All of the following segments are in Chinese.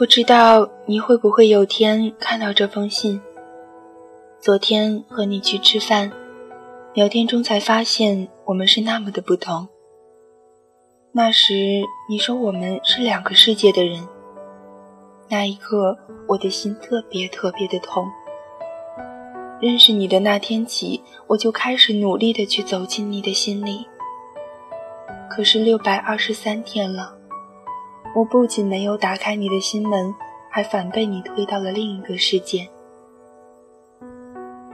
不知道你会不会有天看到这封信？昨天和你去吃饭，聊天中才发现我们是那么的不同。那时你说我们是两个世界的人，那一刻我的心特别特别的痛。认识你的那天起，我就开始努力的去走进你的心里。可是六百二十三天了。我不仅没有打开你的心门，还反被你推到了另一个世界。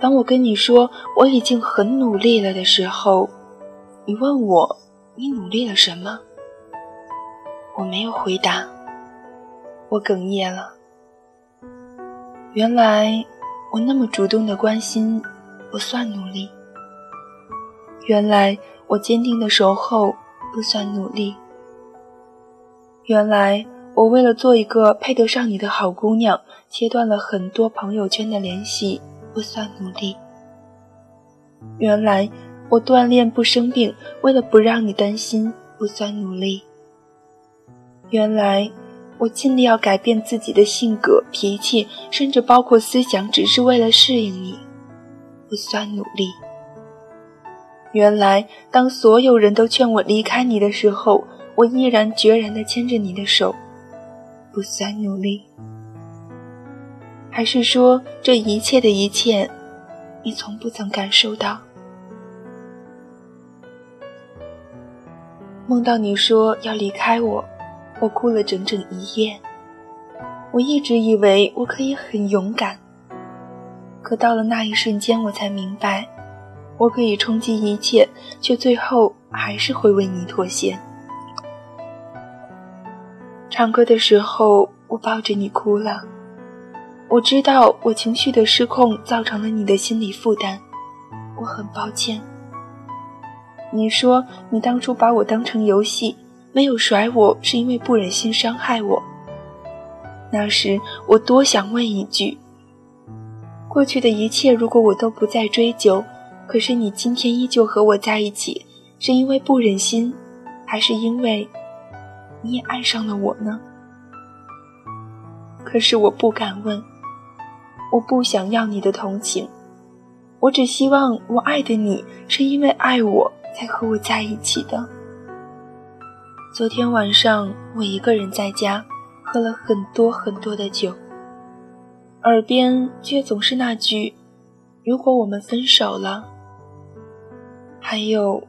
当我跟你说我已经很努力了的时候，你问我你努力了什么？我没有回答，我哽咽了。原来我那么主动的关心不算努力，原来我坚定的守候不算努力。原来我为了做一个配得上你的好姑娘，切断了很多朋友圈的联系，不算努力。原来我锻炼不生病，为了不让你担心，不算努力。原来我尽力要改变自己的性格、脾气，甚至包括思想，只是为了适应你，不算努力。原来当所有人都劝我离开你的时候，我毅然决然地牵着你的手，不算努力，还是说这一切的一切，你从不曾感受到？梦到你说要离开我，我哭了整整一夜。我一直以为我可以很勇敢，可到了那一瞬间，我才明白，我可以冲击一切，却最后还是会为你妥协。唱歌的时候，我抱着你哭了。我知道我情绪的失控造成了你的心理负担，我很抱歉。你说你当初把我当成游戏，没有甩我是因为不忍心伤害我。那时我多想问一句：过去的一切如果我都不再追究，可是你今天依旧和我在一起，是因为不忍心，还是因为？你也爱上了我呢，可是我不敢问，我不想要你的同情，我只希望我爱的你是因为爱我才和我在一起的。昨天晚上我一个人在家，喝了很多很多的酒，耳边却总是那句：“如果我们分手了。”还有，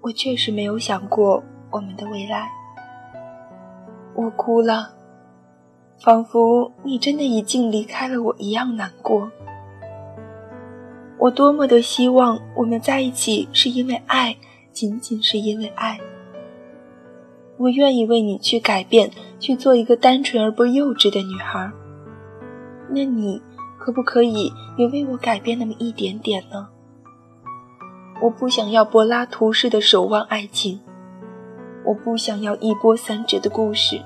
我确实没有想过我们的未来。我哭了，仿佛你真的已经离开了我一样难过。我多么的希望我们在一起，是因为爱，仅仅是因为爱。我愿意为你去改变，去做一个单纯而不幼稚的女孩。那你可不可以也为我改变那么一点点呢？我不想要柏拉图式的守望爱情。我不想要一波三折的故事。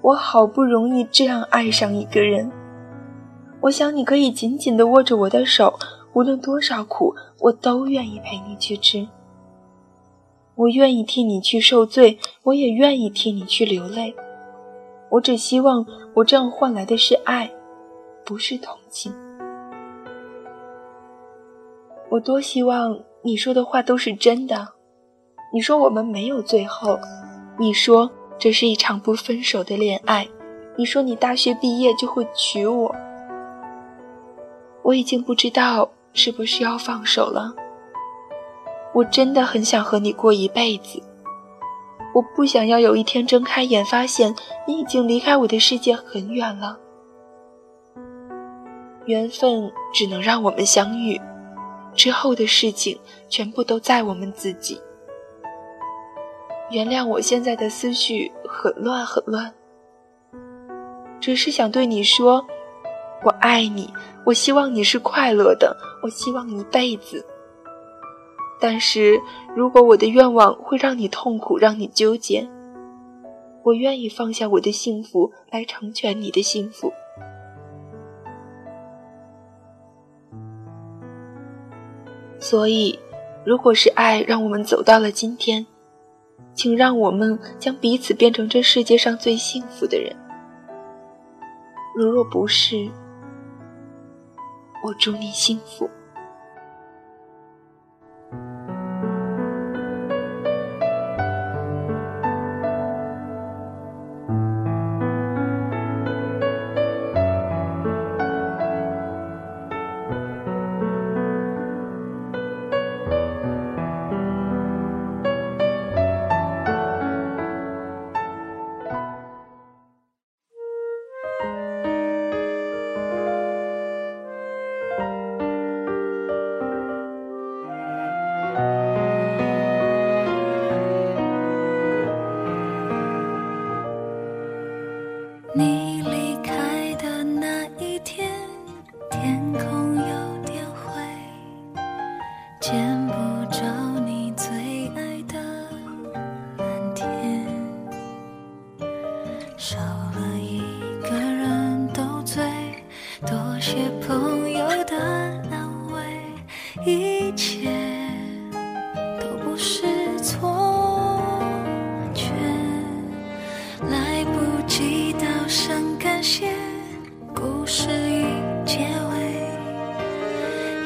我好不容易这样爱上一个人，我想你可以紧紧地握着我的手，无论多少苦，我都愿意陪你去吃。我愿意替你去受罪，我也愿意替你去流泪。我只希望我这样换来的是爱，不是同情。我多希望你说的话都是真的。你说我们没有最后，你说这是一场不分手的恋爱，你说你大学毕业就会娶我，我已经不知道是不是要放手了。我真的很想和你过一辈子，我不想要有一天睁开眼，发现你已经离开我的世界很远了。缘分只能让我们相遇，之后的事情全部都在我们自己。原谅我现在的思绪很乱很乱，只是想对你说，我爱你，我希望你是快乐的，我希望一辈子。但是如果我的愿望会让你痛苦，让你纠结，我愿意放下我的幸福来成全你的幸福。所以，如果是爱让我们走到了今天，请让我们将彼此变成这世界上最幸福的人。如若不是，我祝你幸福。些朋友的安慰一切都不是错觉来不及道声感谢故事已结尾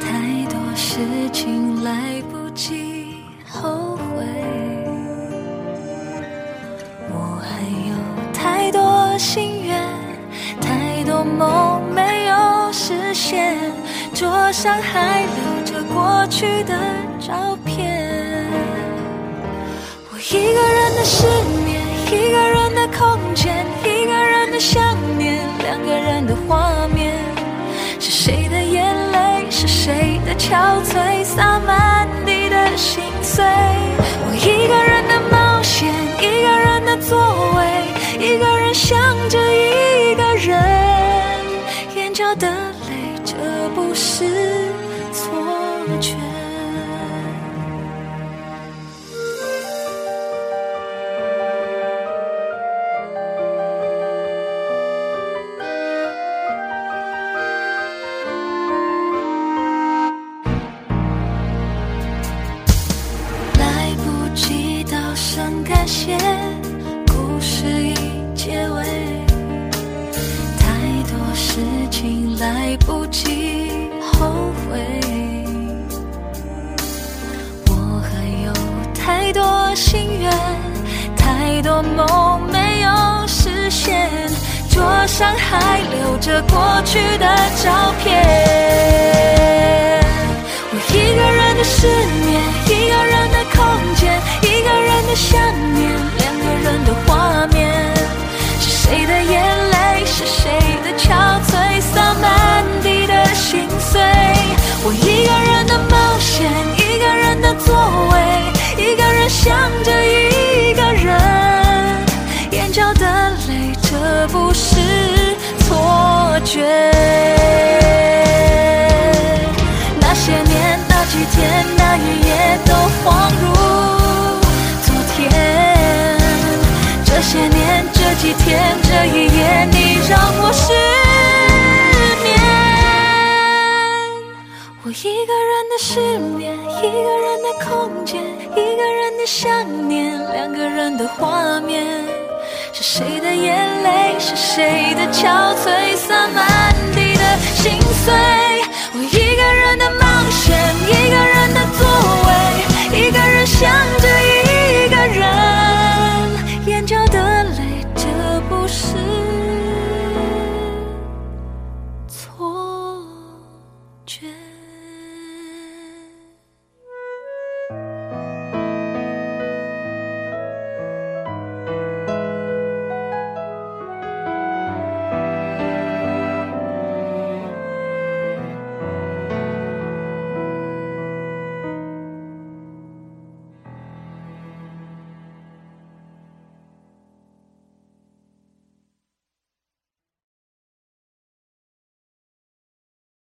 太多事情来不及后悔。我还有太多心愿太多梦现，桌上还留着过去的照片。我一个人的失眠，一个人的空间，一个人的想念，两个人的画面。是谁的眼泪？是谁的憔悴？洒满地的心碎。我一个人的冒险，一个人的座位。一个人想着一个人，眼角的，不是错觉。心愿，太多梦没有实现，桌上还留着过去的照片。我一个人的失眠，一个人的空间，一个人的想念，的失眠，一个人的空间，一个人的想念，两个人的画面。是谁的眼泪？是谁的憔悴？洒满地的心碎。我一个人的冒险，一个人的座位，一个人想着。